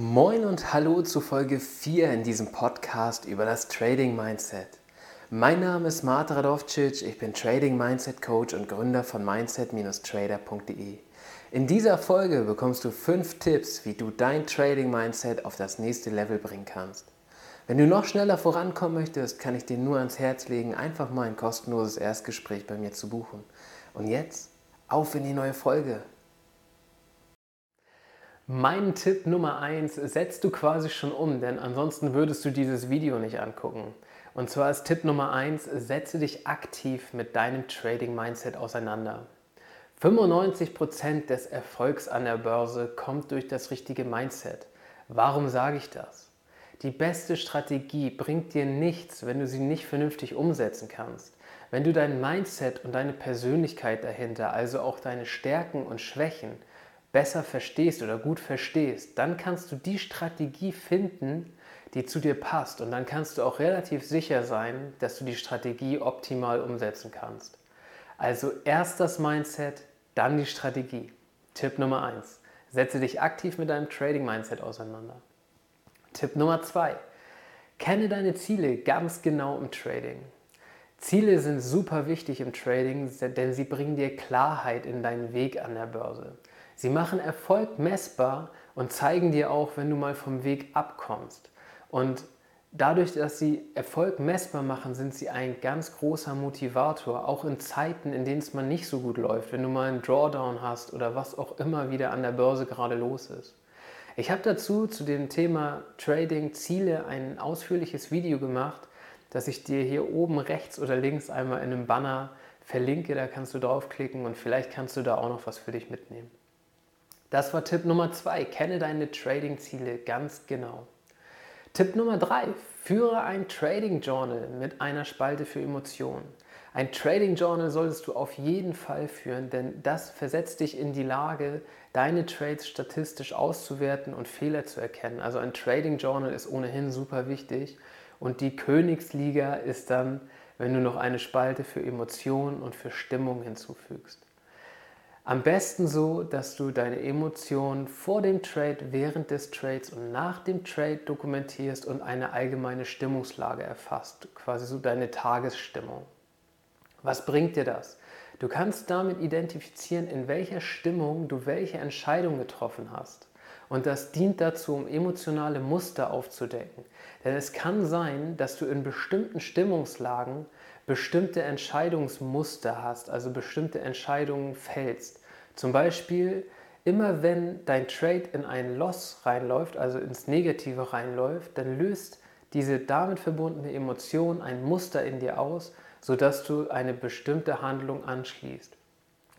Moin und hallo zu Folge 4 in diesem Podcast über das Trading Mindset. Mein Name ist Marta Radovcic, ich bin Trading Mindset Coach und Gründer von mindset-trader.de. In dieser Folge bekommst du 5 Tipps, wie du dein Trading Mindset auf das nächste Level bringen kannst. Wenn du noch schneller vorankommen möchtest, kann ich dir nur ans Herz legen, einfach mal ein kostenloses Erstgespräch bei mir zu buchen. Und jetzt auf in die neue Folge. Mein Tipp Nummer 1 setzt du quasi schon um, denn ansonsten würdest du dieses Video nicht angucken. Und zwar ist Tipp Nummer 1, setze dich aktiv mit deinem Trading Mindset auseinander. 95% des Erfolgs an der Börse kommt durch das richtige Mindset. Warum sage ich das? Die beste Strategie bringt dir nichts, wenn du sie nicht vernünftig umsetzen kannst. Wenn du dein Mindset und deine Persönlichkeit dahinter, also auch deine Stärken und Schwächen, besser verstehst oder gut verstehst, dann kannst du die Strategie finden, die zu dir passt. Und dann kannst du auch relativ sicher sein, dass du die Strategie optimal umsetzen kannst. Also erst das Mindset, dann die Strategie. Tipp Nummer 1. Setze dich aktiv mit deinem Trading-Mindset auseinander. Tipp Nummer 2. Kenne deine Ziele ganz genau im Trading. Ziele sind super wichtig im Trading, denn sie bringen dir Klarheit in deinen Weg an der Börse. Sie machen Erfolg messbar und zeigen dir auch, wenn du mal vom Weg abkommst. Und dadurch, dass sie Erfolg messbar machen, sind sie ein ganz großer Motivator, auch in Zeiten, in denen es mal nicht so gut läuft, wenn du mal einen Drawdown hast oder was auch immer wieder an der Börse gerade los ist. Ich habe dazu zu dem Thema Trading Ziele ein ausführliches Video gemacht, das ich dir hier oben rechts oder links einmal in einem Banner verlinke. Da kannst du draufklicken und vielleicht kannst du da auch noch was für dich mitnehmen. Das war Tipp Nummer zwei. Kenne deine Trading-Ziele ganz genau. Tipp Nummer drei. Führe ein Trading Journal mit einer Spalte für Emotionen. Ein Trading Journal solltest du auf jeden Fall führen, denn das versetzt dich in die Lage, deine Trades statistisch auszuwerten und Fehler zu erkennen. Also ein Trading Journal ist ohnehin super wichtig und die Königsliga ist dann, wenn du noch eine Spalte für Emotionen und für Stimmung hinzufügst. Am besten so, dass du deine Emotionen vor dem Trade, während des Trades und nach dem Trade dokumentierst und eine allgemeine Stimmungslage erfasst, quasi so deine Tagesstimmung. Was bringt dir das? Du kannst damit identifizieren, in welcher Stimmung du welche Entscheidung getroffen hast. Und das dient dazu, um emotionale Muster aufzudecken. Denn es kann sein, dass du in bestimmten Stimmungslagen bestimmte Entscheidungsmuster hast, also bestimmte Entscheidungen fällst. Zum Beispiel immer wenn dein Trade in einen Loss reinläuft, also ins Negative reinläuft, dann löst diese damit verbundene Emotion ein Muster in dir aus, sodass du eine bestimmte Handlung anschließt.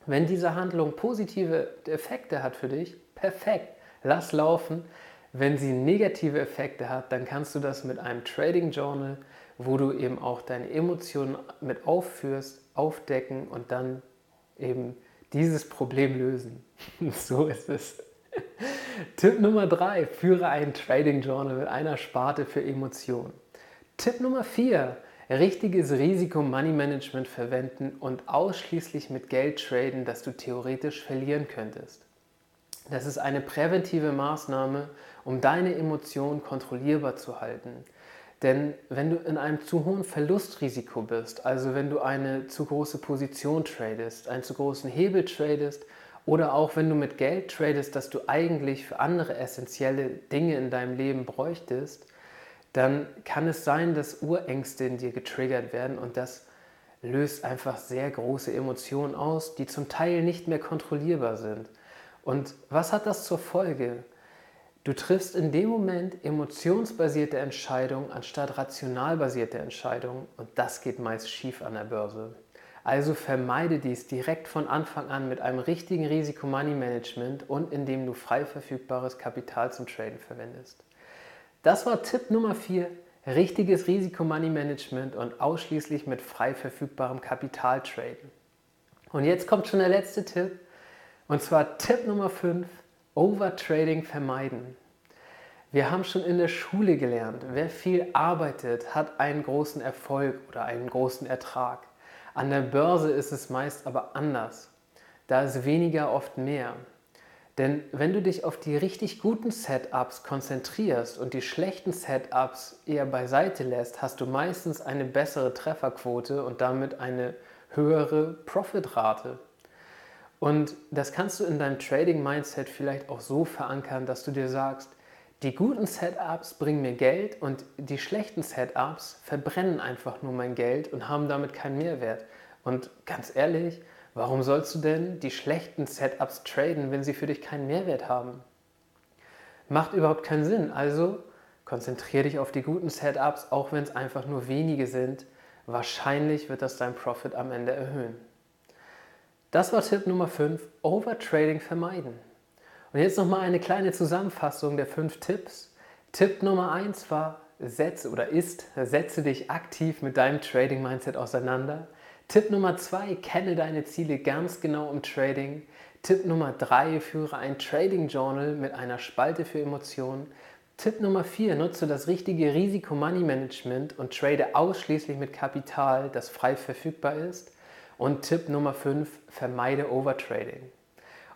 Wenn diese Handlung positive Effekte hat für dich, perfekt, lass laufen. Wenn sie negative Effekte hat, dann kannst du das mit einem Trading Journal wo du eben auch deine Emotionen mit aufführst, aufdecken und dann eben dieses Problem lösen. so ist es. Tipp Nummer drei: Führe ein Trading Journal mit einer Sparte für Emotionen. Tipp Nummer vier: Richtiges Risiko-Money-Management verwenden und ausschließlich mit Geld traden, das du theoretisch verlieren könntest. Das ist eine präventive Maßnahme, um deine Emotionen kontrollierbar zu halten. Denn wenn du in einem zu hohen Verlustrisiko bist, also wenn du eine zu große Position tradest, einen zu großen Hebel tradest oder auch wenn du mit Geld tradest, das du eigentlich für andere essentielle Dinge in deinem Leben bräuchtest, dann kann es sein, dass Urängste in dir getriggert werden und das löst einfach sehr große Emotionen aus, die zum Teil nicht mehr kontrollierbar sind. Und was hat das zur Folge? Du triffst in dem Moment emotionsbasierte Entscheidungen anstatt rationalbasierte Entscheidungen und das geht meist schief an der Börse. Also vermeide dies direkt von Anfang an mit einem richtigen Risiko-Money-Management und indem du frei verfügbares Kapital zum Traden verwendest. Das war Tipp Nummer 4, richtiges Risiko-Money-Management und ausschließlich mit frei verfügbarem Kapital traden. Und jetzt kommt schon der letzte Tipp und zwar Tipp Nummer 5, Overtrading vermeiden. Wir haben schon in der Schule gelernt, wer viel arbeitet, hat einen großen Erfolg oder einen großen Ertrag. An der Börse ist es meist aber anders. Da ist weniger oft mehr. Denn wenn du dich auf die richtig guten Setups konzentrierst und die schlechten Setups eher beiseite lässt, hast du meistens eine bessere Trefferquote und damit eine höhere Profitrate. Und das kannst du in deinem Trading-Mindset vielleicht auch so verankern, dass du dir sagst, die guten Setups bringen mir Geld und die schlechten Setups verbrennen einfach nur mein Geld und haben damit keinen Mehrwert. Und ganz ehrlich, warum sollst du denn die schlechten Setups traden, wenn sie für dich keinen Mehrwert haben? Macht überhaupt keinen Sinn. Also konzentriere dich auf die guten Setups, auch wenn es einfach nur wenige sind. Wahrscheinlich wird das dein Profit am Ende erhöhen. Das war Tipp Nummer 5, Overtrading vermeiden. Und jetzt nochmal eine kleine Zusammenfassung der fünf Tipps. Tipp Nummer eins war, setze oder ist, setze dich aktiv mit deinem Trading Mindset auseinander. Tipp Nummer zwei, kenne deine Ziele ganz genau im Trading. Tipp Nummer drei, führe ein Trading Journal mit einer Spalte für Emotionen. Tipp Nummer vier, nutze das richtige Risiko-Money-Management und trade ausschließlich mit Kapital, das frei verfügbar ist. Und Tipp Nummer fünf, vermeide Overtrading.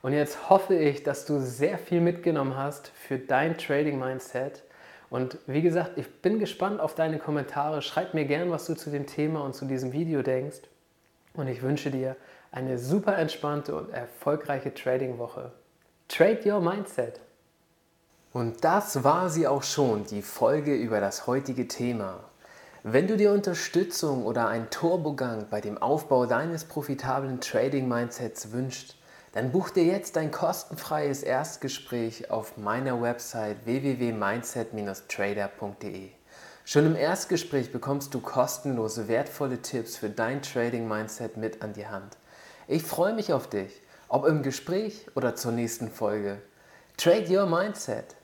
Und jetzt hoffe ich, dass du sehr viel mitgenommen hast für dein Trading Mindset. Und wie gesagt, ich bin gespannt auf deine Kommentare. Schreib mir gern, was du zu dem Thema und zu diesem Video denkst. Und ich wünsche dir eine super entspannte und erfolgreiche Trading-Woche. Trade Your Mindset. Und das war sie auch schon, die Folge über das heutige Thema. Wenn du dir Unterstützung oder einen Turbogang bei dem Aufbau deines profitablen Trading-Mindsets wünschst, dann buch dir jetzt ein kostenfreies Erstgespräch auf meiner Website www.mindset-trader.de. Schon im Erstgespräch bekommst du kostenlose, wertvolle Tipps für dein Trading-Mindset mit an die Hand. Ich freue mich auf dich, ob im Gespräch oder zur nächsten Folge. Trade Your Mindset.